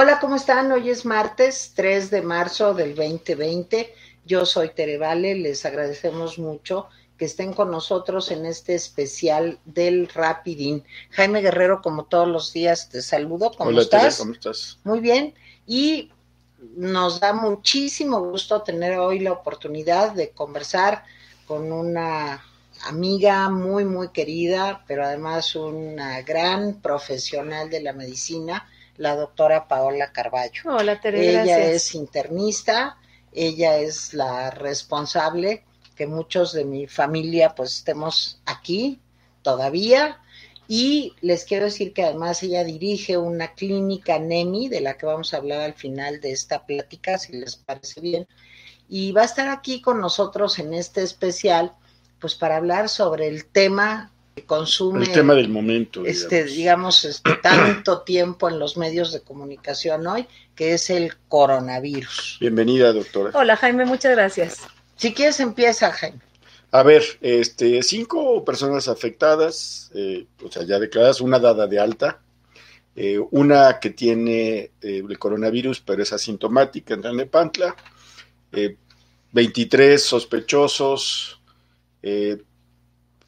Hola, ¿cómo están? Hoy es martes 3 de marzo del 2020. Yo soy Tere Vale, les agradecemos mucho que estén con nosotros en este especial del Rapidín. Jaime Guerrero, como todos los días, te saludo. ¿Cómo Hola, estás? Tere, ¿cómo estás? Muy bien. Y nos da muchísimo gusto tener hoy la oportunidad de conversar con una amiga muy, muy querida, pero además una gran profesional de la medicina, la doctora Paola Carballo. Hola, Tere, ella gracias. es internista, ella es la responsable que muchos de mi familia pues estemos aquí todavía y les quiero decir que además ella dirige una clínica NEMI de la que vamos a hablar al final de esta plática, si les parece bien, y va a estar aquí con nosotros en este especial pues para hablar sobre el tema consume El tema del momento. este, digamos. digamos, este, tanto tiempo en los medios de comunicación hoy, que es el coronavirus. Bienvenida, doctora. Hola, Jaime, muchas gracias. Si quieres, empieza, Jaime. A ver, este, cinco personas afectadas, eh, o sea, ya declaradas, una dada de alta, eh, una que tiene eh, el coronavirus, pero es asintomática en Tlalnepantla, eh, 23 sospechosos, eh,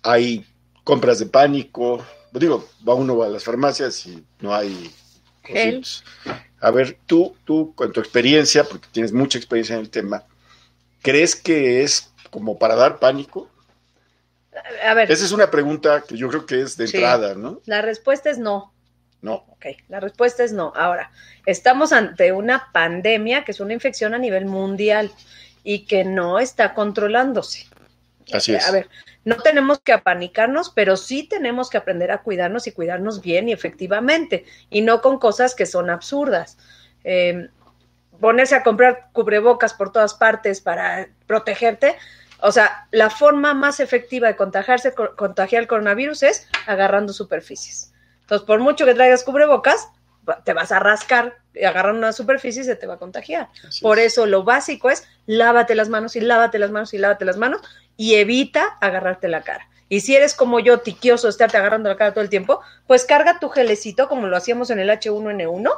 hay compras de pánico, digo, va uno a las farmacias y no hay. A ver, tú, tú, con tu experiencia, porque tienes mucha experiencia en el tema, ¿crees que es como para dar pánico? A ver, Esa es una pregunta que yo creo que es de Sí. entrada, ¿no? la respuesta es no. No. Ok, la respuesta es no. Ahora, estamos ante una pandemia que es una infección a nivel mundial y que no está controlándose. Así es. A ver, no tenemos que apanicarnos, pero sí tenemos que aprender a cuidarnos y cuidarnos bien y efectivamente, y no con cosas que son absurdas. Eh, ponerse a comprar cubrebocas por todas partes para protegerte. O sea, la forma más efectiva de contagiarse, co- contagiar el coronavirus es agarrando superficies. Entonces, por mucho que traigas cubrebocas, te vas a rascar y agarrar una superficie y se te va a contagiar. Así Por es. eso lo básico es lávate las manos y lávate las manos y lávate las manos y evita agarrarte la cara. Y si eres como yo, tiquioso, estarte agarrando la cara todo el tiempo, pues carga tu gelecito como lo hacíamos en el H1N1,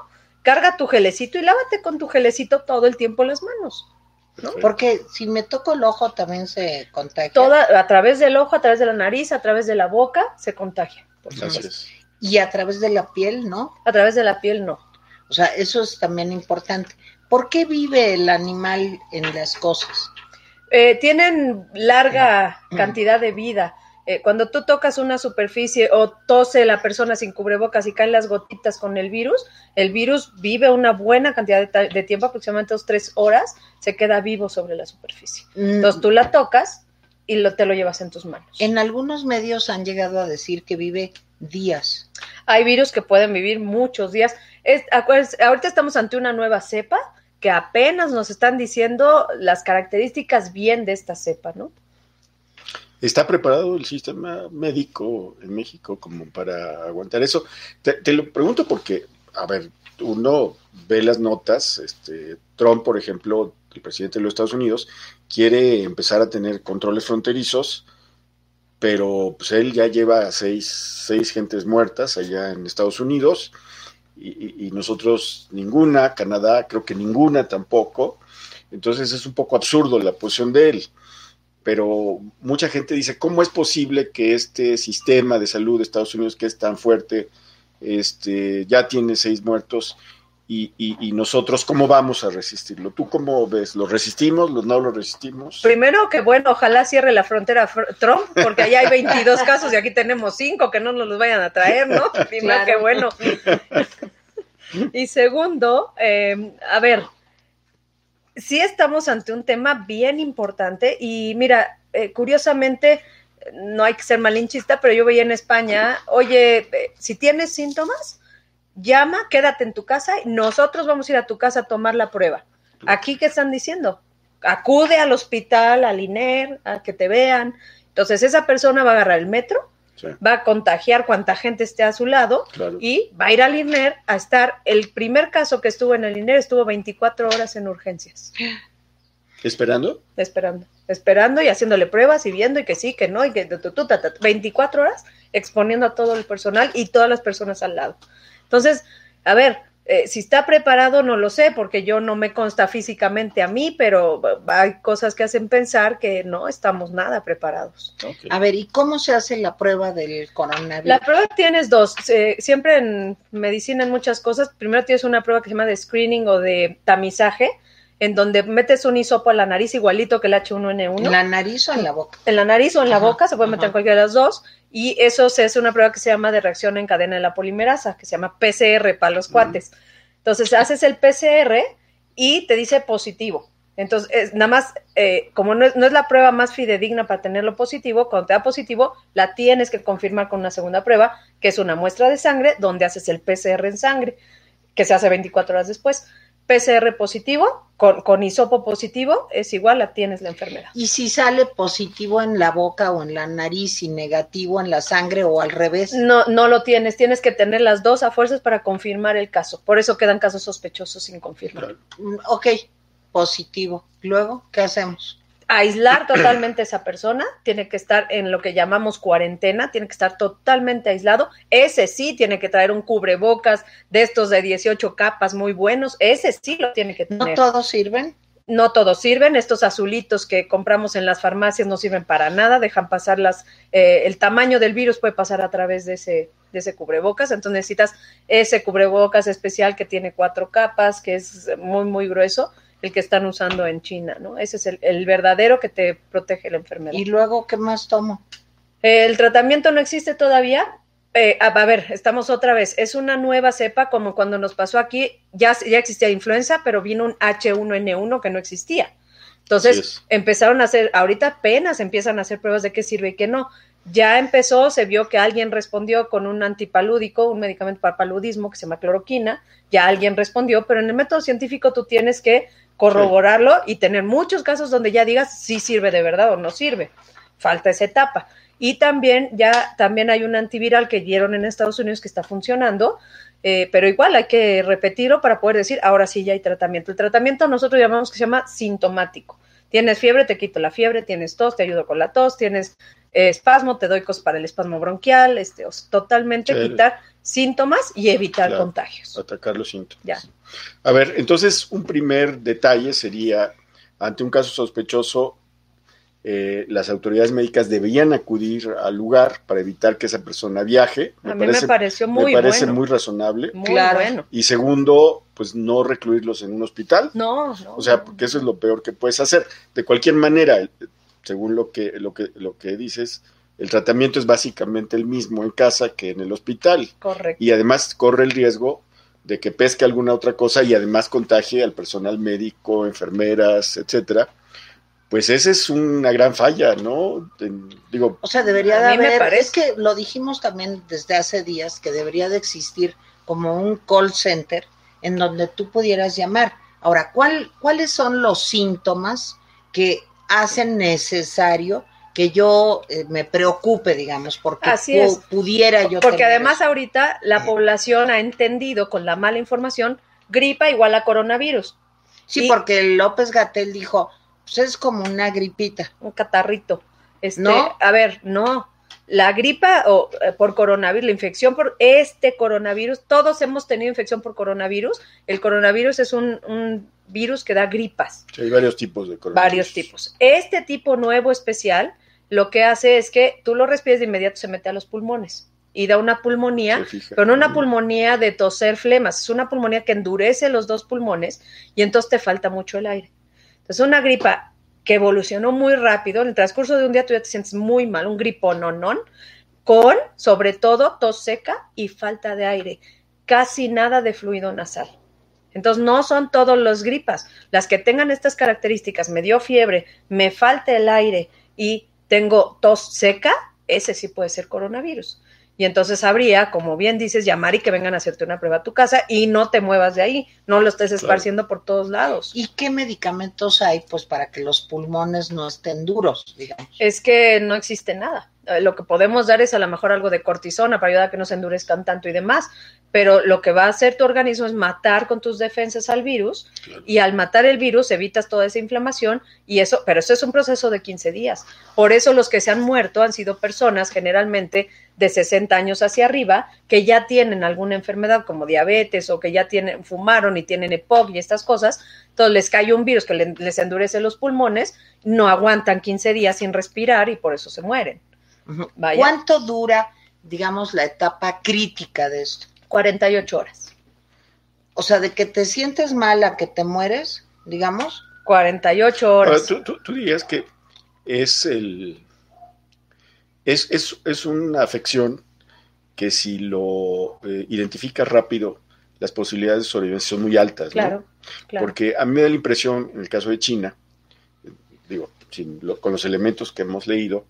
carga tu gelecito y lávate con tu gelecito todo el tiempo las manos. Porque si me toco el ojo también se contagia. Toda, a través del ojo, a través de la nariz, a través de la boca, se contagia. por. Y a través de la piel, ¿no? A través de la piel, no. O sea, eso es también importante. ¿Por qué vive el animal en las cosas? Eh, tienen larga cantidad de vida. Eh, cuando tú tocas una superficie o tose la persona sin cubrebocas y caen las gotitas con el virus, el virus vive una buena cantidad de, tiempo, aproximadamente dos, tres horas, se queda vivo sobre la superficie. Entonces tú la tocas y lo, te lo llevas en tus manos. En algunos medios han llegado a decir que vive días. Hay virus que pueden vivir muchos días. Es- ahorita estamos ante una nueva cepa que apenas nos están diciendo las características bien de esta cepa, ¿no? ¿Está preparado el sistema médico en México como para aguantar eso? Te, lo pregunto porque, a ver, uno ve las notas, este, Trump, por ejemplo, el presidente de los Estados Unidos, quiere empezar a tener controles fronterizos, pero pues él ya lleva seis, seis gentes muertas allá en Estados Unidos y, y- nosotros ninguna, Canadá creo que ninguna tampoco, entonces es un poco absurdo la posición de él pero mucha gente dice, ¿cómo es posible que este sistema de salud de Estados Unidos, que es tan fuerte, este, ya tiene seis muertos y, y- y nosotros cómo vamos a resistirlo? ¿Tú cómo ves? ¿Lo resistimos? ¿Lo no lo resistimos? Primero que bueno, ojalá cierre la frontera Fr- Trump, porque allá hay 22 casos y aquí tenemos 5, que no nos los vayan a traer, ¿no? Primero Claro. que bueno. Y segundo, eh, a ver, sí estamos ante un tema bien importante y mira, eh, curiosamente, no hay que ser malinchista, pero yo veía en España, oye, eh, si tienes síntomas, llama, quédate en tu casa y nosotros vamos a ir a tu casa a tomar la prueba. Aquí, ¿qué están diciendo? Acude al hospital, al INER, a que te vean. Entonces, esa persona va a agarrar el metro, Sí, va a contagiar cuanta gente esté a su lado claro. y va a ir al INER a estar. El primer caso que estuvo en el INER estuvo 24 horas en urgencias, ¿Esperando? esperando, esperando y haciéndole pruebas y viendo y que sí, que no, y que tu, tu, tu, ta, ta, 24 horas exponiendo a todo el personal y todas las personas al lado. Entonces, a ver, Eh, si está preparado, no lo sé, porque yo no me consta físicamente a mí, pero hay cosas que hacen pensar que no estamos nada preparados. Okay. A ver, ¿y cómo se hace la prueba del coronavirus? La prueba tienes dos. Eh, siempre en medicina, en muchas cosas, primero tienes una prueba que se llama de screening o de tamizaje, en donde metes un hisopo a la nariz igualito que el H1N1. ¿En la nariz o en la boca? En la nariz o en la ajá, boca, se puede meter en cualquiera de las dos. Y eso se hace una prueba que se llama de reacción en cadena de la polimerasa, que se llama PCR para los cuates. Entonces haces el PCR y te dice positivo. Entonces, es, nada más, eh, como no es, no es, la prueba más fidedigna para tenerlo positivo, cuando te da positivo, la tienes que confirmar con una segunda prueba, que es una muestra de sangre, donde haces el PCR en sangre, que se hace 24 horas después. PCR positivo, con, con hisopo positivo, es igual, la tienes la enfermedad. ¿Y si sale positivo en la boca o en la nariz y negativo en la sangre o al revés? No, no lo tienes, tienes que tener las dos a fuerzas para confirmar el caso. Por eso quedan casos sospechosos sin confirmar. Ok, positivo. Luego, ¿qué hacemos? Aislar totalmente a esa persona, tiene que estar en lo que llamamos cuarentena, tiene que estar totalmente aislado. Ese sí tiene que traer un cubrebocas de estos de 18 capas muy buenos, ese sí lo tiene que tener. ¿No todos sirven? No todos sirven, estos azulitos que compramos en las farmacias no sirven para nada, dejan pasar las, eh, el tamaño del virus puede pasar a través de ese, de ese cubrebocas, entonces necesitas ese cubrebocas especial que tiene cuatro capas, que es muy, muy grueso, el que están usando en China, ¿no? Ese es el, el, verdadero que te protege la enfermedad. ¿Y luego qué más tomo? El tratamiento no existe todavía. Eh, a, a, ver, estamos otra vez. Es una nueva cepa, como cuando nos pasó aquí, ya, ya existía influenza, pero vino un H1N1 que no existía. Entonces empezaron a hacer, ahorita apenas empiezan a hacer pruebas de qué sirve y qué no. Ya empezó, se vio que alguien respondió con un antipalúdico, un medicamento para paludismo que se llama cloroquina, ya alguien respondió, pero en el método científico tú tienes que corroborarlo sí. y tener muchos casos donde ya digas si sirve de verdad o no sirve. Falta esa etapa. Y también ya también hay un antiviral que dieron en Estados Unidos que está funcionando, eh, pero igual hay que repetirlo para poder decir, ahora sí ya hay tratamiento. El tratamiento nosotros llamamos que se llama sintomático. Tienes fiebre, te quito la fiebre, tienes tos, te ayudo con la tos, tienes eh, espasmo, te doy cosas para el espasmo bronquial, este, o sea, totalmente sí. quitar síntomas y evitar claro, contagios. Atacar los síntomas. Ya. A ver, entonces un primer detalle sería, ante un caso sospechoso, eh, las autoridades médicas deberían acudir al lugar para evitar que esa persona viaje. Me a mí parece, me pareció muy Me parece bueno. muy razonable. Muy claro. bueno. Y segundo, pues no recluirlos en un hospital. No, no. O sea, porque eso es lo peor que puedes hacer. De cualquier manera, según lo que, lo que, lo que dices, el tratamiento es básicamente el mismo en casa que en el hospital. Correcto. Y además corre el riesgo de que pesque alguna otra cosa y además contagie al personal médico, enfermeras, etcétera. Pues esa es una gran falla, ¿no? Digo, o sea, debería de haber, es que lo dijimos también desde hace días que debería de existir como un call center en donde tú pudieras llamar. Ahora, ¿cuál, ¿cuáles son los síntomas que hacen necesario que yo eh, me preocupe, digamos, porque Así es. pudiera yo. Porque además eso. ahorita la población ha entendido con la mala información gripa igual a coronavirus. Sí, y, porque López Gatel dijo, pues es como una gripita. Un catarrito. Este, ¿No? A ver, no. La gripa o eh, por coronavirus, la infección por este coronavirus, todos hemos tenido infección por coronavirus. El coronavirus es un, un virus que da gripas. Sí, hay varios tipos de coronavirus. Varios tipos. Este tipo nuevo especial lo que hace es que tú lo respiras de inmediato, se mete a los pulmones y da una pulmonía, pero no una pulmonía de toser flemas, es una pulmonía que endurece los dos pulmones y entonces te falta mucho el aire. Entonces, una gripa que evolucionó muy rápido, en el transcurso de un día tú ya te sientes muy mal, un gripononón, con sobre todo tos seca y falta de aire, casi nada de fluido nasal. Entonces, no son todos los gripas. Las que tengan estas características, me dio fiebre, me falta el aire y tengo tos seca, ese sí puede ser coronavirus. Y entonces habría, como bien dices, llamar y que vengan a hacerte una prueba a tu casa y no te muevas de ahí, no lo estés esparciendo claro. por todos lados. ¿Y qué medicamentos hay pues para que los pulmones no estén duros, digamos? Es que no existe nada. Eh, lo que podemos dar es a lo mejor algo de cortisona para ayudar a que no se endurezcan tanto y demás, pero lo que va a hacer tu organismo es matar con tus defensas al virus Claro. y al matar el virus evitas toda esa inflamación y eso, pero eso es un proceso de 15 días. Por eso los que se han muerto han sido personas generalmente de 60 años hacia arriba que ya tienen alguna enfermedad como diabetes o que ya tienen fumaron y tienen EPOC y estas cosas, entonces les cae un virus que le- les endurece los pulmones, no aguantan 15 días sin respirar y por eso se mueren. Vaya. ¿Cuánto dura, digamos, la etapa crítica de esto? 48 horas. O sea, de que te sientes mal a que te mueres, digamos. 48 Ahora, horas. tú, tú- tú dirías que es el es, es, es una afección que si lo eh, identificas rápido, las posibilidades de sobrevivencia son muy altas, ¿no? Claro, claro. Porque a mí me da la impresión, en el caso de China, digo, sin lo- con los elementos que hemos leído,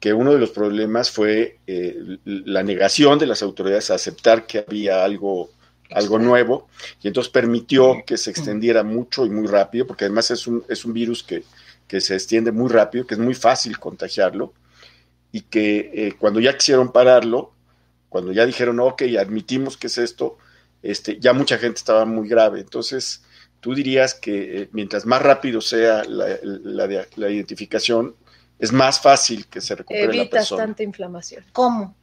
que uno de los problemas fue eh, la negación de las autoridades a aceptar que había algo, algo nuevo, y entonces permitió que se extendiera mucho y muy rápido, porque además es un, es un virus que, que se extiende muy rápido, que es muy fácil contagiarlo, y que eh, cuando ya quisieron pararlo, cuando ya dijeron, ok, admitimos que es esto, este, ya mucha gente estaba muy grave. Entonces, tú dirías que eh, mientras más rápido sea la- la identificación, es más fácil que se recupere la Evitas persona. tanta inflamación. ¿Cómo?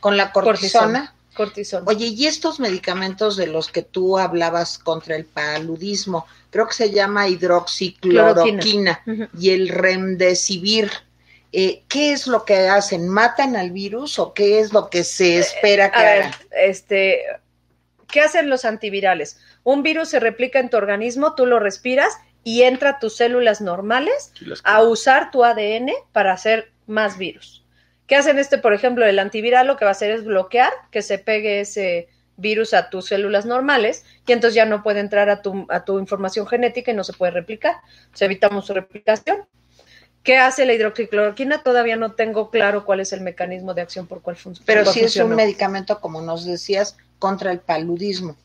Con la cortisona. cortisona. Oye, y estos medicamentos de los que tú hablabas contra el paludismo, creo que se llama hidroxicloroquina y el remdesivir, eh, ¿qué es lo que hacen? ¿Matan al virus o qué es lo que se espera que A ver, hagan? este, ¿qué hacen los antivirales? Un virus se replica en tu organismo, tú lo respiras y entra a tus células normales a usar tu ADN para hacer más virus. ¿Qué hacen este, por ejemplo, el antiviral? Lo que va a hacer es bloquear que se pegue ese virus a tus células normales y entonces ya no puede entrar a tu, a tu información genética y no se puede replicar. Se evitamos su replicación. ¿Qué hace la hidroxicloroquina? Todavía no tengo claro cuál es el mecanismo de acción por cuál funciona. Pero sí es un medicamento, como nos decías, contra el paludismo.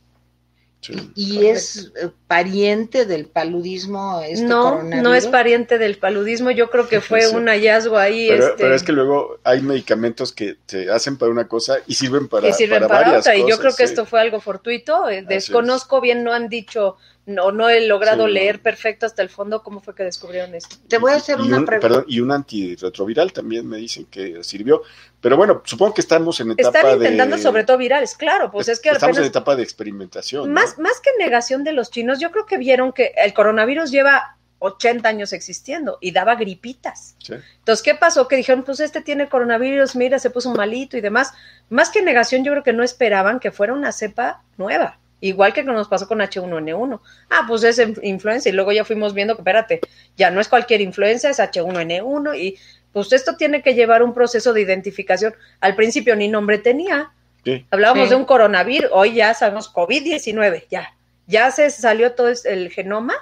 Sí. Y Correcto. es eh, pariente del paludismo este no, no es pariente del paludismo. Yo creo que fue Sí. un hallazgo ahí. Pero, este, pero es que luego hay medicamentos que te hacen para una cosa y sirven para, que sirven para, varias otra. y yo cosas, creo que sí. esto fue algo fortuito. Eh, Desconozco bien, no han dicho, no, no he logrado Sí, no. leer perfecto hasta el fondo cómo fue que descubrieron esto. Te voy a hacer y una un, pregunta. perdón, y un antirretroviral también me dicen que sirvió. Pero bueno, supongo que estamos en etapa Están intentando de... sobre todo virales, claro, pues es que estamos en apenas, etapa de experimentación. ¿no? más, más que negación de los chinos, yo creo que vieron que el coronavirus lleva 80 años existiendo y daba gripitas. Sí. Entonces, ¿qué pasó? Que dijeron, pues este tiene coronavirus, mira, se puso malito y demás. Más que negación, yo creo que no esperaban que fuera una cepa nueva. Igual que nos pasó con H1N1. Ah, pues es in- influenza. Y luego ya fuimos viendo que, espérate, ya no es cualquier influenza, es H1N1. Y pues esto tiene que llevar un proceso de identificación. Al principio ni nombre tenía. Sí. Hablábamos Sí. de un coronavirus, hoy ya sabemos COVID-19, ya. Ya se salió todo el genoma,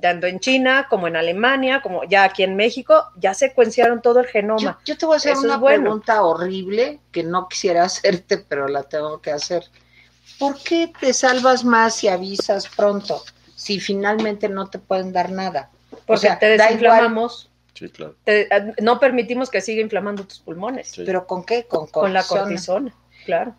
tanto en China como en Alemania, como ya aquí en México, ya secuenciaron todo el genoma. yo te voy a hacer Eso una bueno. pregunta horrible que no quisiera hacerte, pero la tengo que hacer. ¿Por qué te salvas más si avisas pronto? Si finalmente no te pueden dar nada. Porque sea, te desinflamamos, Sí, claro. te- eh, no permitimos que siga inflamando tus pulmones. Sí. ¿Pero con qué? Con, Con la cortisona. cortisona, claro,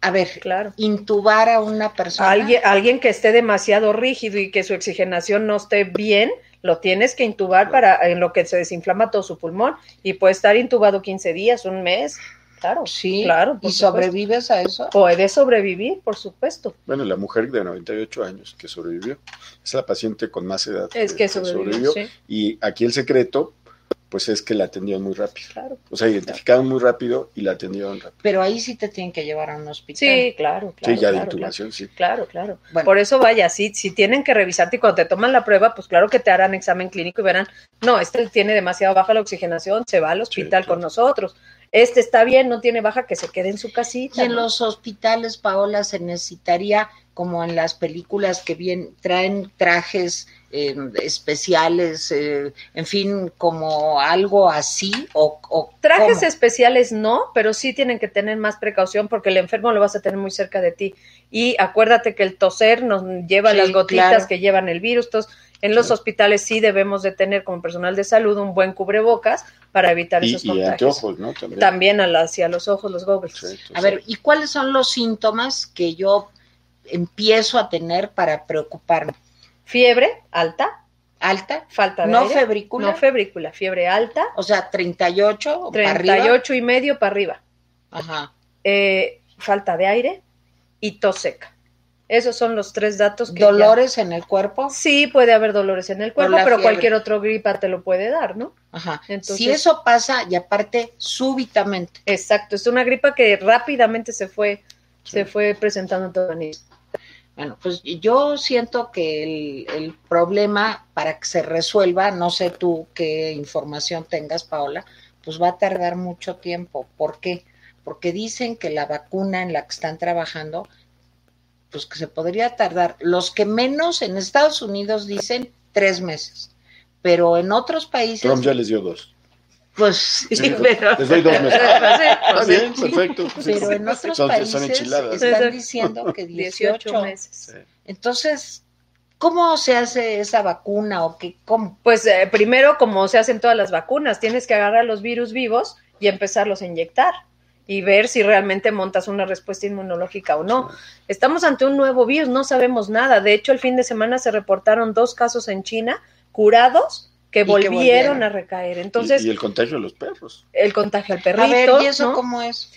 A ver, claro. intubar a una persona. Alguien, alguien que esté demasiado rígido y que su oxigenación no esté bien, lo tienes que intubar para en lo que se desinflama todo su pulmón y puede estar intubado 15 días, un mes, claro. Sí, claro. ¿Y supuesto. sobrevives a eso? Puede sobrevivir, por supuesto. Bueno, la mujer de 98 años que sobrevivió es la paciente con más edad. Es que sobrevivió, sí, Y aquí el secreto, pues es que la atendieron muy rápido. claro. O sea, identificaron muy rápido y la atendieron rápido. Pero ahí sí te tienen que llevar a un hospital. Sí, claro, claro. sí, ya de claro, intubación, sí. Claro, claro. Bueno. Por eso vaya, si, si tienen que revisarte y cuando te toman la prueba, pues claro que te harán examen clínico y verán, no, este tiene demasiado baja la oxigenación, se va al hospital claro. con nosotros. Este está bien, no tiene baja, que se quede en su casita. Y en ¿no? los hospitales, Paola, se necesitaría, como en las películas que bien traen trajes eh, especiales, eh, en fin, como algo así, o, o Trajes ¿cómo? especiales no, pero sí tienen que tener más precaución porque el enfermo lo vas a tener muy cerca de ti. Y acuérdate que el toser nos lleva Sí, las gotitas claro. que llevan el virus. Entonces, En los hospitales sí debemos de tener como personal de salud un buen cubrebocas para evitar Y, esos y contagios. anteojos, ¿no? También. También a la- hacia los ojos, los goggles. Sí, A ver, ¿y cuáles son los síntomas que yo empiezo a tener para preocuparme? Fiebre alta, ¿Alta? falta de ¿No aire. febrícula? No febrícula, fiebre alta, O sea, 38 o para arriba. 38 y medio para arriba. Ajá. Eh, falta de aire y tos seca. Esos son los tres datos que ya- ¿Dolores en el cuerpo? Sí, puede haber dolores en el cuerpo, pero fiebre. cualquier otro gripa te lo puede dar, ¿no? Ajá. Entonces- si eso pasa, y aparte, súbitamente, Exacto, es una gripa que rápidamente se fue, se fue presentando en todo el. Bueno, pues yo siento que el, el problema para que se resuelva, no sé tú qué información tengas, Paola, pues va a tardar mucho tiempo. ¿Por qué? Porque dicen que la vacuna en la que están trabajando, pues que se podría tardar. Los que menos en Estados Unidos dicen tres meses, pero en otros países, Trump ya les dio dos. pues sí, Sí, pero, Les doy dos meses. Está Sí, bien, perfecto. pero en otros Son- países son enchiladas. están diciendo que 18 18 meses. Sí. Entonces, ¿cómo se hace esa vacuna o qué? ¿Cómo? Pues eh, primero, como se hacen todas las vacunas, tienes que agarrar los virus vivos y empezarlos a inyectar y ver si realmente montas una respuesta inmunológica o no. Estamos ante un nuevo virus, no sabemos nada. De hecho, el fin de semana se reportaron dos casos en China curados que volvieron, a recaer. Y- Entonces, y, el contagio de los perros. el contagio al perrito, A ver, ¿y eso ¿no? cómo es?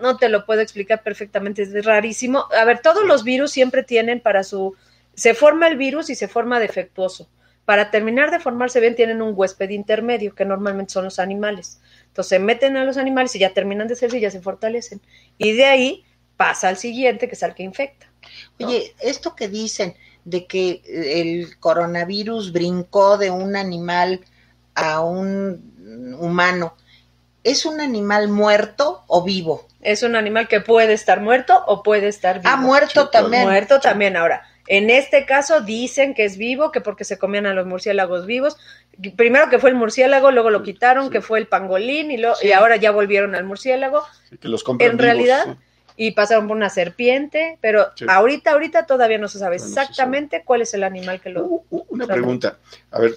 no te lo puedo explicar perfectamente, es rarísimo. A ver, todos los virus siempre tienen para su... Se forma el virus y se forma defectuoso. Para terminar de formarse bien tienen un huésped intermedio, que normalmente son los animales. Entonces se meten a los animales y ya terminan de serse y ya se fortalecen. Y de ahí pasa al siguiente, que es al que infecta. ¿no? Oye, esto que dicen de que el coronavirus brincó de un animal a un humano, ¿es un animal muerto o vivo? Es un animal que puede estar muerto o puede estar vivo. Ah, muerto también. Muerto también. Ahora, en este caso dicen que es vivo, que porque se comían a los murciélagos vivos. Primero que fue el murciélago, luego lo quitaron, Sí. que fue el pangolín, y, lo, Sí. y ahora ya volvieron al murciélago. Que los En vivos, realidad, sí. y pasaron por una serpiente, pero ahorita, ahorita todavía no se sabe No, no se exactamente cuál es el animal que lo... U- u- Una pregunta. A ver,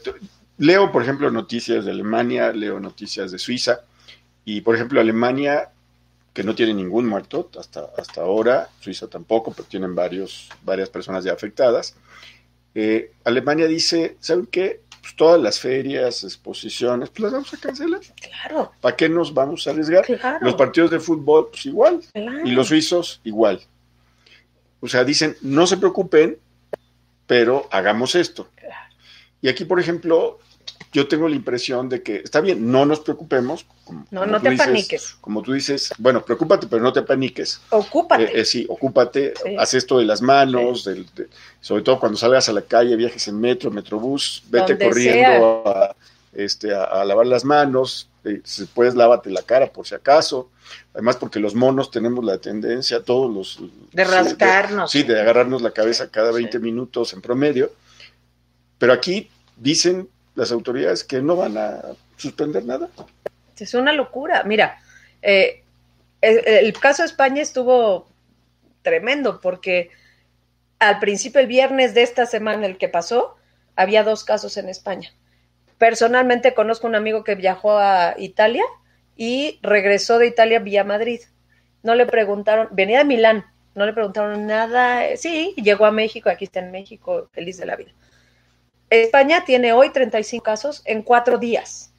leo, por ejemplo, noticias de Alemania, leo noticias de Suiza, y por ejemplo, Alemania, que no tiene ningún muerto hasta, hasta ahora, Suiza tampoco, pero tienen varios, varias personas ya afectadas. Eh, Alemania dice, ¿saben qué? Pues todas las ferias, exposiciones, pues las vamos a cancelar. Claro, ¿Para qué nos vamos a arriesgar? claro. Los partidos de fútbol, pues igual. claro. Y los suizos igual. O sea, dicen, no se preocupen, pero hagamos esto. Y aquí, por ejemplo, yo tengo la impresión de que está bien, no nos preocupemos. como- No, como no te dices- paniques. Como tú dices, bueno, preocúpate, pero no te paniques. Ocúpate. Eh, eh, sí, ocúpate, Sí. haz esto de las manos, del- de- sobre todo cuando salgas a la calle, viajes en metro, metrobús, vete Donde corriendo a, este, a, a lavar las manos, eh, si puedes lávate la cara por si acaso, además porque los monos tenemos la tendencia, todos los... De sí, rascarnos. Sí, de agarrarnos la cabeza cada Sí. 20 minutos en promedio, pero aquí dicen las autoridades que no van a suspender nada. Es una locura. Mira, eh, el, caso de España estuvo tremendo porque al principio, el viernes de esta semana, el que pasó, había dos casos en España. Personalmente conozco un amigo que viajó a Italia y regresó de Italia vía Madrid. No le preguntaron, venía de Milán, no le preguntaron nada. Sí, llegó a México, aquí está en México, feliz de la vida. España tiene hoy 35 casos en cuatro días.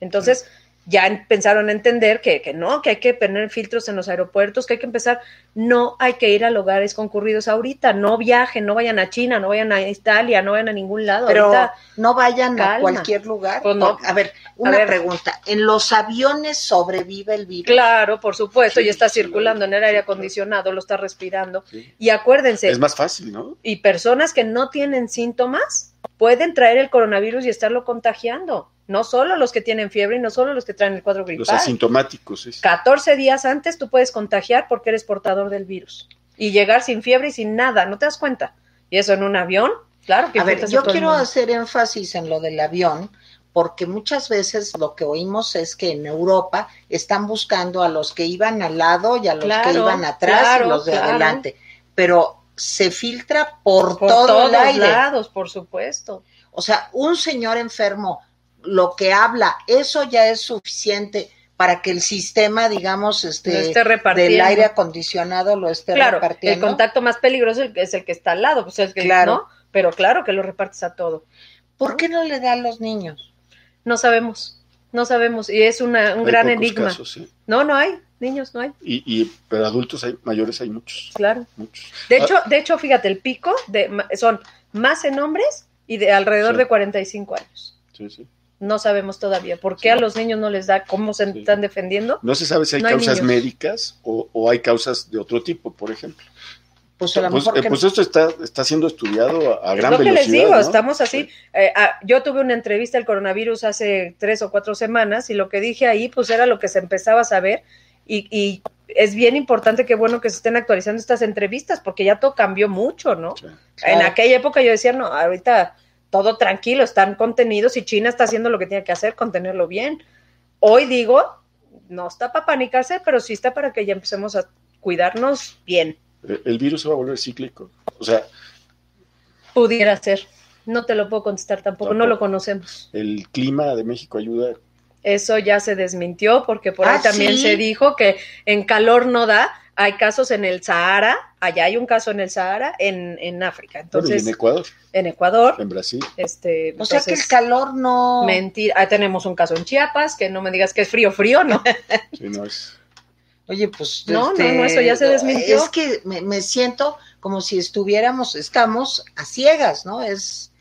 Entonces, ya en- pensaron entender que, que no, que hay que poner filtros en los aeropuertos, que hay que empezar, no hay que ir a lugares concurridos ahorita, no viajen, no vayan a China, no vayan a Italia, no vayan a ningún lado. Pero ahorita, no vayan a cualquier lugar. Pues no. A ver, una ver. pregunta. ¿En los aviones sobrevive el virus? claro, por supuesto, Sí, y está sí, circulando en el aire acondicionado, lo está respirando. Sí. Y acuérdense, Es más fácil, ¿no? y personas que no tienen síntomas pueden traer el coronavirus y estarlo contagiando. No solo los que tienen fiebre y no solo los que traen el cuadro Los gripal. asintomáticos. sí. 14 días antes tú puedes contagiar porque eres portador del virus y llegar sin fiebre y sin nada, ¿no te das cuenta? Y eso en un avión, claro que A ver, yo quiero hacer énfasis en lo del avión, porque muchas veces lo que oímos es que en Europa están buscando a los que iban al lado y a los que iban atrás claro, y los de claro. adelante. Pero se filtra por, por todo todos el aire. lados, por supuesto. O sea, un señor enfermo, lo que habla, eso ya es suficiente para que el sistema, digamos, este, del aire acondicionado lo esté claro, repartiendo. El contacto más peligroso es el que está al lado, pues es que claro. ¿no? Pero claro que lo repartes a todo. ¿Por qué no le da a los niños? No sabemos, no sabemos, y es una, un gran enigma. No, no hay, niños no hay. Y, y pero adultos hay, mayores hay muchos. Claro. Muchos. De hecho, de hecho, fíjate, el pico de, son más en hombres y de alrededor de 45 años. Sí, sí. No sabemos todavía. ¿Por qué a los niños no les da? ¿Cómo se están defendiendo? No se sabe si hay causas médicas o, o, hay causas de otro tipo, por ejemplo. Pues, a lo pues, mejor eh, pues esto está, está siendo estudiado a, a gran lo que velocidad. les digo, ¿no? estamos así. Eh, ah, yo tuve una entrevista del coronavirus hace tres o cuatro semanas y lo que dije ahí, pues era lo que se empezaba a saber y, y es bien importante que bueno que se estén actualizando estas entrevistas porque ya todo cambió mucho, ¿no? En aquella época yo decía, no, ahorita todo tranquilo, están contenidos y China está haciendo lo que tiene que hacer, contenerlo bien. Hoy digo, no está para panicarse, pero sí está para que ya empecemos a cuidarnos bien. El virus se va a volver cíclico. O sea, Pudiera ser. No te lo puedo contestar tampoco, Tampoco. no lo conocemos. el clima de México ayuda. Eso ya se desmintió porque por ahí Ah, también ¿sí? se dijo que en calor no da. Hay casos en el Sahara, allá hay un caso en el Sahara, en, en África. Bueno, y Entonces, en Ecuador, en Ecuador, en Brasil. este, O sea que el calor no. mentira. Ahí tenemos un caso en Chiapas, que no me digas que es frío, frío, ¿no? Sí, no es. Oye, pues. No, no, no, eso ya se desmintió. Es que me, me siento como si estuviéramos, estamos a ciegas, ¿no? Es.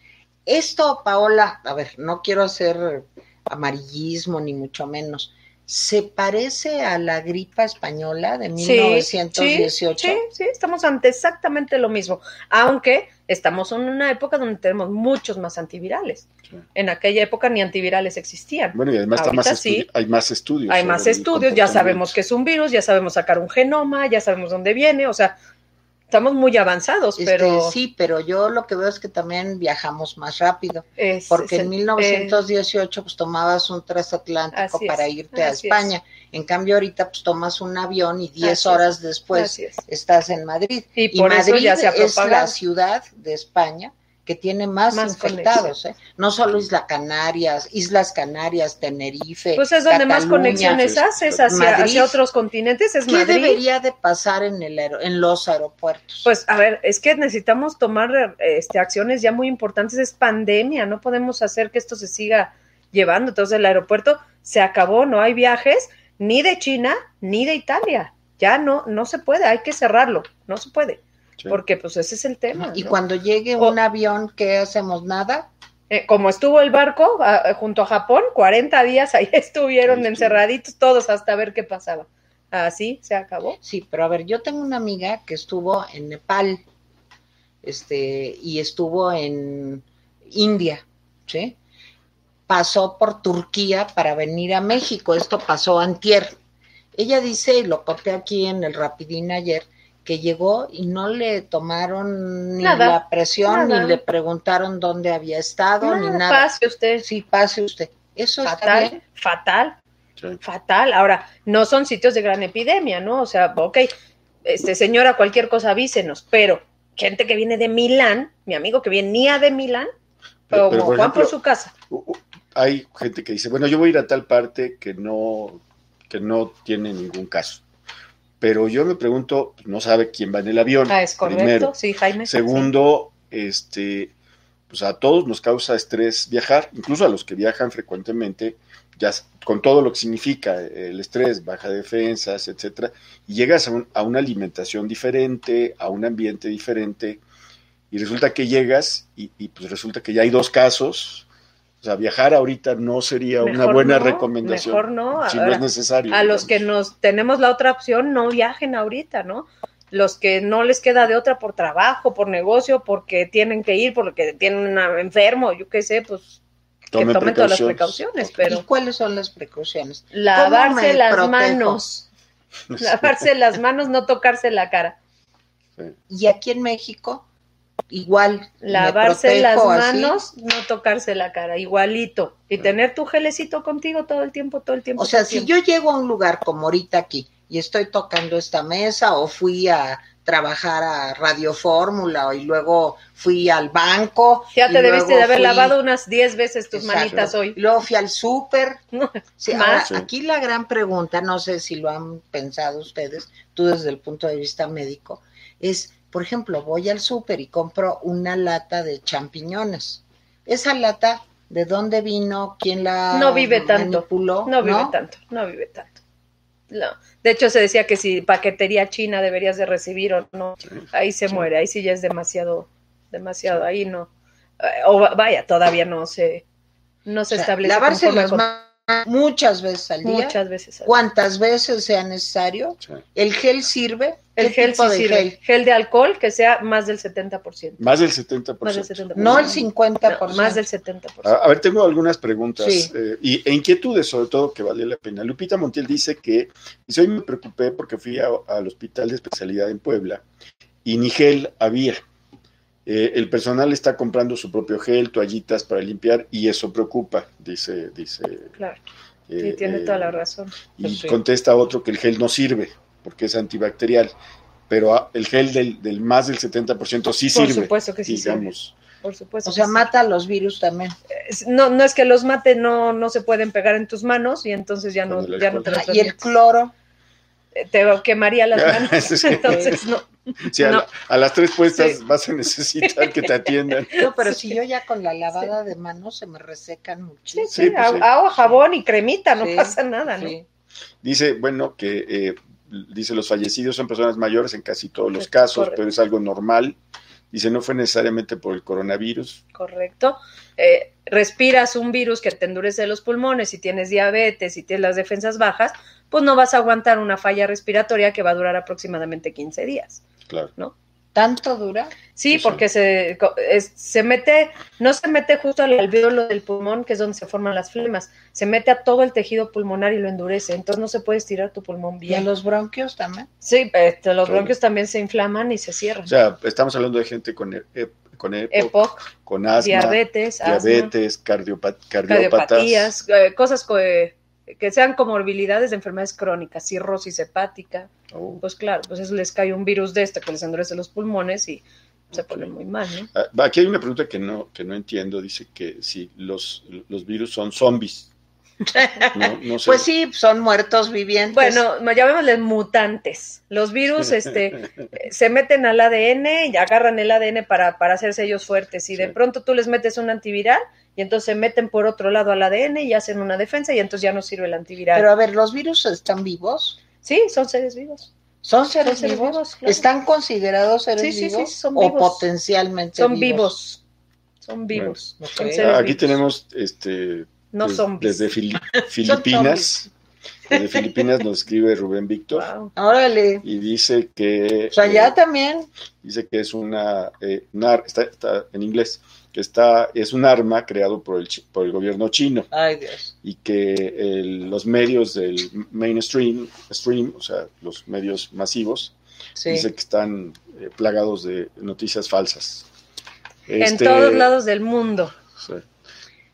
Esto, Paola, a ver, no quiero hacer amarillismo ni mucho menos. ¿Se parece a la gripa española de 1918? Sí, sí, sí, estamos ante exactamente lo mismo, aunque estamos en una época donde tenemos muchos más antivirales. Sí. En aquella época ni antivirales existían. Bueno, y además está más sí. hay más estudios. Hay más el estudios, ya sabemos que es un virus, ya sabemos sacar un genoma, ya sabemos dónde viene, o sea, estamos muy avanzados, Este, pero sí, pero yo lo que veo es que también viajamos más rápido. es- Porque es- en 1918 pues tomabas un transatlántico es, para irte a. España. En cambio ahorita pues tomas un avión y 10 Así horas es, después estás en Madrid. Y por Madrid ya se ha es la ciudad de España que tiene más, Más infectados, ¿eh? no solo Isla Canarias, Islas Canarias, Tenerife. Pues es donde más conexiones haces hacia, Madrid. hacia otros continentes, es ¿Qué Madrid. debería de pasar en, el en los aeropuertos? Pues a ver, es que necesitamos tomar este, acciones ya muy importantes. Es pandemia, no podemos hacer que esto se siga llevando. Entonces el aeropuerto se acabó, no hay viajes ni de China ni de Italia. Ya no, no se puede, hay que cerrarlo, no se puede, Sí. porque pues ese es el tema. y ¿no? cuando llegue O- un avión, ¿qué hacemos? ¿Nada? Eh, como estuvo el barco a- junto a Japón, 40 días ahí estuvieron encerraditos todos hasta ver qué pasaba. Así se acabó. Sí, pero a ver, yo tengo una amiga que estuvo en Nepal, este, y estuvo en India, ¿sí? Pasó por Turquía para venir a México, esto pasó antier. Ella dice, y lo conté aquí en el Rapidín ayer, que llegó y no le tomaron ni Nada, la presión, nada. ni le preguntaron dónde había estado, ni Nada, pase usted. Sí, pase usted. Eso está fatal, bien. fatal. Sí. fatal. Ahora, no son sitios de gran epidemia, ¿no? O sea, ok, este señora, cualquier cosa avísenos, pero gente que viene de Milán, mi amigo que venía de Milán, Pero- como pero, por Juan por su casa. Hay gente que dice, bueno, yo voy a ir a tal parte que no, que no tiene ningún caso. Pero yo me pregunto, no sabe quién va en el avión. Ah, es correcto, primero. sí, Jaime. sí. Segundo, este, pues a todos nos causa estrés viajar, incluso a los que viajan frecuentemente, ya con todo lo que significa el estrés, baja defensas, etcétera, y llegas a, un- a una alimentación diferente, a un ambiente diferente, y resulta que llegas y, y, pues resulta que ya hay dos casos. O sea, viajar ahorita no sería una buena no, recomendación. mejor no. Si Ahora, no es necesario. A los que nos tenemos la otra opción, no viajen ahorita, ¿no? Los que no les queda de otra por trabajo, por negocio, porque tienen que ir, porque tienen un enfermo, yo qué sé, pues que Tomen tomen todas las precauciones. pero ¿Y cuáles son las precauciones? lavarse las protejo? manos, lavarse las manos, no tocarse la cara, Sí. Y aquí en México, igual. lavarse las así. manos, no tocarse la cara, igualito, y tener tu gelecito contigo todo el tiempo, todo el tiempo. O sea, si tiempo. yo llego a un lugar como ahorita aquí y estoy tocando esta mesa o fui a trabajar a Radio Fórmula y luego fui al banco. Ya te debiste de haber fui- lavado unas 10 veces tus Exacto. manitas hoy. Luego fui al súper. Sí. aquí la gran pregunta, no sé si lo han pensado ustedes, tú desde el punto de vista médico, es, por ejemplo, voy al súper y compro una lata de champiñones. Esa lata, ¿de dónde vino? ¿Quién la No vive tanto. manipuló? No vive tanto, no vive tanto. No. De hecho, se decía que si paquetería china deberías de recibir o no, ahí se Sí. muere, ahí sí ya es demasiado, demasiado, ahí no. Eh, O va- vaya, todavía no se, no se O sea, establece. lavarse las manos muchas veces al día, muchas veces. al día. cuantas veces sea necesario. Sí. ¿El gel sirve? El ¿Qué gel tipo sí de sirve. gel? Gel de alcohol que sea más del 70%. Más del 70%. Más del 70%. No el 50%. No, más del 70%. A, a ver, tengo algunas preguntas Sí. eh, y, e inquietudes, sobre todo, que vale la pena. Lupita Montiel dice que, dice, hoy me preocupé porque fui a- al hospital de especialidad en Puebla y ni gel había. Eh, el personal está comprando su propio gel, toallitas para limpiar y eso preocupa, dice. dice Claro, eh, sí, tiene eh, toda la razón. Y sí. contesta otro que el gel no sirve porque es antibacterial, pero ah, el gel del, del más del 70% sí Por sirve. supuesto que sí sirve. digamos. Por supuesto. O sea, sí. mata los virus también. No, no es que los mate, no, no se pueden pegar en tus manos y entonces ya no, ya no te los Y el cloro. Eh, Te quemaría las manos. Entonces, no. Sí, a, No. la- a las tres puestas Sí. vas a necesitar que te atiendan. No, pero si yo ya con la lavada de manos se me resecan muchísimo. sí, Sí, pues agua, sí. agua, jabón y cremita, no pasa nada, ¿no? sí. Dice, bueno, que eh, dice los fallecidos son personas mayores en casi todos los casos, correcto. pero es algo normal. Dice, no fue necesariamente por el coronavirus. Correcto. Eh, respiras un virus que te endurece los pulmones, si tienes diabetes, si tienes las defensas bajas, pues no vas a aguantar una falla respiratoria que va a durar aproximadamente 15 días. Claro. ¿Tanto dura? Sí, Pues sí. porque se, es- se mete, no se mete justo al alveolo del pulmón, que es donde se forman las flemas, se mete a todo el tejido pulmonar y lo endurece, entonces no se puede estirar tu pulmón ¿Y a bien. los bronquios también? Sí, este, los bronquios también se inflaman y se cierran. O sea, estamos hablando de gente con, e- e- con EPOC, EPOC, con asma, diabetes, asma, diabetes, cardiópatas. cardiopatías, eh, cosas co- eh, que sean comorbilidades de enfermedades crónicas, cirrosis hepática, Oh. pues claro, pues eso les cae un virus de este que les endurece los pulmones y se Ok. ponen muy mal, ¿no? Ah, Aquí hay una pregunta que no, que no entiendo. Dice que si los, los virus son zombies. No, no sé. Pues sí, son muertos vivientes. Bueno, llamémosles mutantes. Los virus este, se meten al ADN y agarran el ADN para, para hacerse ellos fuertes. Y de pronto tú les metes un antiviral y entonces se meten por otro lado al ADN y hacen una defensa y entonces ya no sirve el antiviral. Pero a ver, ¿los virus están vivos? sí, son seres vivos. ¿Son seres, seres vivos? vivos, claro. ¿Están considerados seres Sí, sí, sí, vivos? son ¿O vivos. potencialmente Son vivos. Son Bueno, vivos. Son Ah, Aquí vivos. tenemos este No des- zombies. desde Fili- Filipinas. Desde Filipinas nos escribe Rubén Víctor Wow. Órale. y dice que O sea, allá eh, también. dice que es una, eh, está, está en inglés que está es un arma creado por el por el gobierno chino Ay, Dios. y que el- los medios del mainstream stream o sea los medios masivos Sí. dice que están eh, plagados de noticias falsas En Este, todos lados del mundo. sí,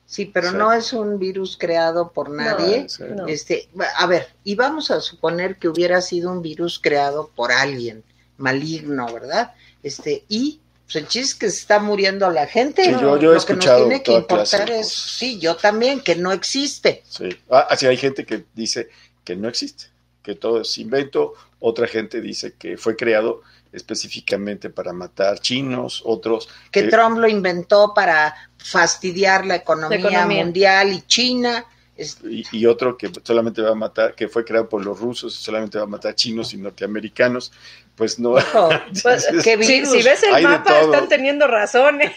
Sí, pero Sí. no es un virus creado por nadie. sí. No. Este, a ver, y vamos a suponer que hubiera sido un virus creado por alguien maligno, ¿verdad? Este, y pues el chiste es que se está muriendo la gente. Sí, yo- yo he Lo que nos escuchado tiene que toda clase importar de es, sí, yo también, que no existe. Sí. Ah, así hay gente que dice que no existe, que todo es invento. Otra gente dice que fue creado específicamente para matar chinos, otros. Que Eh, Trump lo inventó para fastidiar la economía, La economía. mundial y China. Es- Y, y otro que solamente va a matar, que fue creado por los rusos, solamente va a matar chinos y norteamericanos. Pues no. Pues, ¿Qué si, si ves el mapa, están teniendo razón. ¿eh?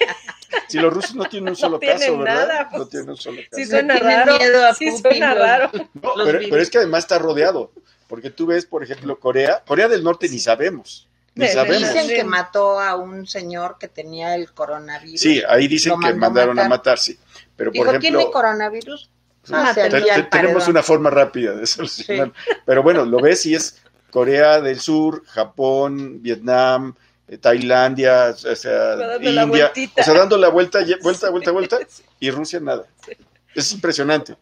Si los rusos no tienen un solo tienen caso, ¿verdad? nada, no pues. tienen un solo caso. Sí Le suena tienen raro. miedo a Sí Putin, suena raro. No, pero, es que además está rodeado, porque tú ves, por ejemplo, Corea, Corea del Norte ni sabemos, ni Sí, sí, sabemos. Dicen que mató a un señor que tenía el coronavirus. Sí, ahí dicen que a mandaron a matar. matar, sí. Pero por Dijo, ¿tiene ejemplo, coronavirus? Ah, te- envía te- tenemos una forma rápida de solucionar. Pero bueno, lo ves y es Corea del Sur, Japón, Vietnam, eh, Tailandia, o sea, Dando la India, o sea, dando la vuelta, vuelta, vuelta, vuelta, y Rusia nada. Es impresionante.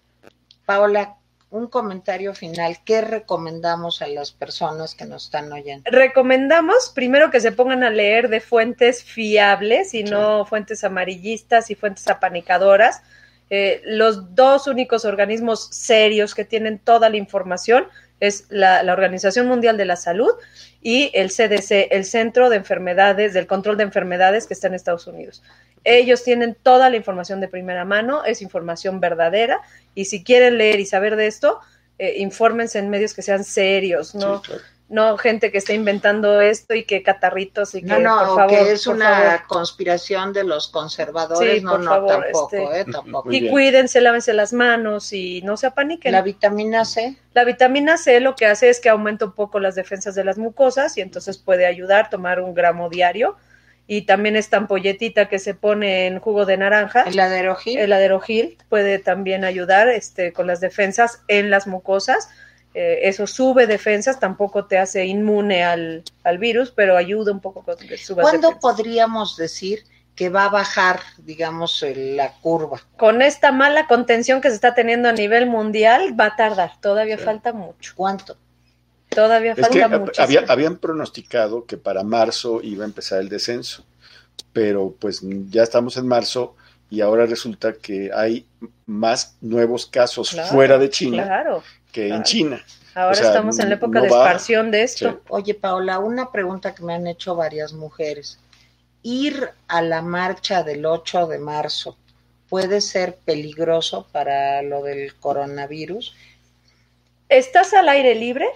Paola, un comentario final. ¿Qué recomendamos a las personas que nos están oyendo? Recomendamos primero que se pongan a leer de fuentes fiables y no fuentes amarillistas y fuentes apanicadoras. Eh, los dos únicos organismos serios que tienen toda la información es la, la, Organización Mundial de la Salud y el CDC, el Centro de Enfermedades, del Control de Enfermedades que está en Estados Unidos. Ellos tienen toda la información de primera mano, es información verdadera y si quieren leer y saber de esto, eh, infórmense en medios que sean serios, ¿no? No gente que esté inventando esto y que catarritos y que, no, no, por favor, que es por una favor. conspiración de los conservadores, Sí, no, por no, favor, tampoco, este, eh, tampoco. Y bien. cuídense, lávense las manos y no se apaniquen. La vitamina C, La vitamina C lo que hace es que aumenta un poco las defensas de las mucosas y entonces puede ayudar tomar un gramo diario. Y también esta ampolletita que se pone en jugo de naranja, el aderogil, el aderogil, puede también ayudar este, con las defensas en las mucosas. Eh, eso sube defensas, tampoco te hace inmune al, al virus, pero ayuda un poco con que subas ¿Cuándo defensas. podríamos decir que va a bajar, digamos, la curva? Con esta mala contención que se está teniendo a nivel mundial, va a tardar. Todavía Sí. falta mucho. ¿Cuánto? Todavía Es que falta mucho. había, habían pronosticado que para marzo iba a empezar el descenso, pero pues ya estamos en marzo y ahora resulta que hay más nuevos casos Claro, fuera de China Claro. que en. China. Ahora O sea, estamos en la época no de va. esparción de esto. Sí. Oye, Paola, una pregunta que me han hecho varias mujeres. Ir a la marcha del 8 de marzo puede ser peligroso para lo del coronavirus. Estás al aire libre,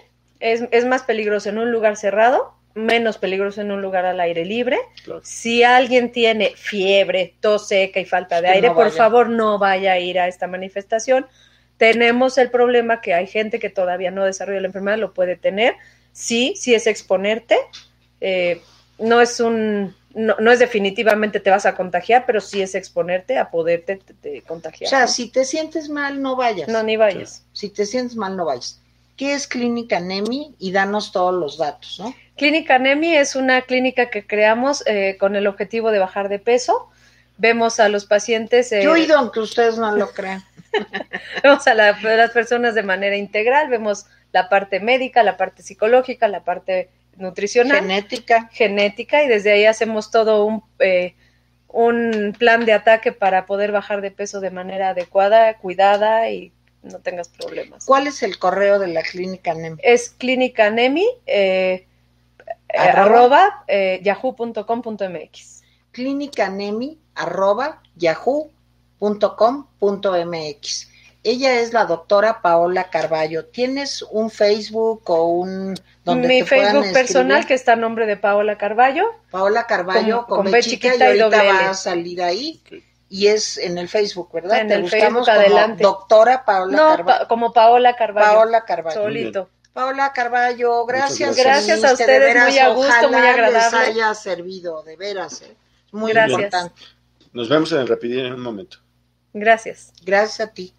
es, es más peligroso en un lugar cerrado, menos peligroso en un lugar al aire libre. Claro. Si alguien tiene fiebre, tos seca y falta de Que aire, no por favor no vaya a ir a esta manifestación. Tenemos el problema que hay gente que todavía no desarrolla la enfermedad, lo puede tener. Sí, sí es exponerte. eh, no es un, no, no es definitivamente te vas a contagiar, pero sí es exponerte a poderte te- te O contagiar. sea, ¿no? si te sientes mal, no vayas. no, ni vayas. Si te sientes mal, no vayas. ¿Qué es Clínica NEMI? Y danos todos los datos, ¿no? Clínica NEMI es una clínica que creamos eh, con el objetivo de bajar de peso. Vemos a los pacientes, eh, Yo he oído, aunque ustedes no lo crean. vemos a, la- a las personas de manera integral, vemos la parte médica, la parte psicológica, la parte nutricional, Genética. genética y desde ahí hacemos todo un, eh, un plan de ataque para poder bajar de peso de manera adecuada, cuidada y no tengas problemas. ¿Cuál es el correo de la Clínica NEMI? Es clínica NEMI, eh, Arroba. arroba eh, yahoo.com.mx. clínicanemi arroba yahoo.com.mx. Ella es la doctora Paola Carballo. ¿Tienes un Facebook o un donde Mi te puedan Facebook personal, que está a nombre de Paola Carballo. Paola Carballo con- con, con B B chiquita, chiquita y y ahorita doble va a salir ahí y es en el Facebook, ¿verdad? En Te el buscamos Facebook, como adelante. doctora Paola No, Carballo. pa- como Paola Carballo. Paola Carballo. Solito. Paola Carballo, gracias. Gracias. A ustedes, de veras, muy a gusto, ojalá muy agradable. les haya servido, de veras. ¿eh? Muy Gracias. importante. Nos vemos en el Rapidín en un momento. Gracias. Gracias a ti.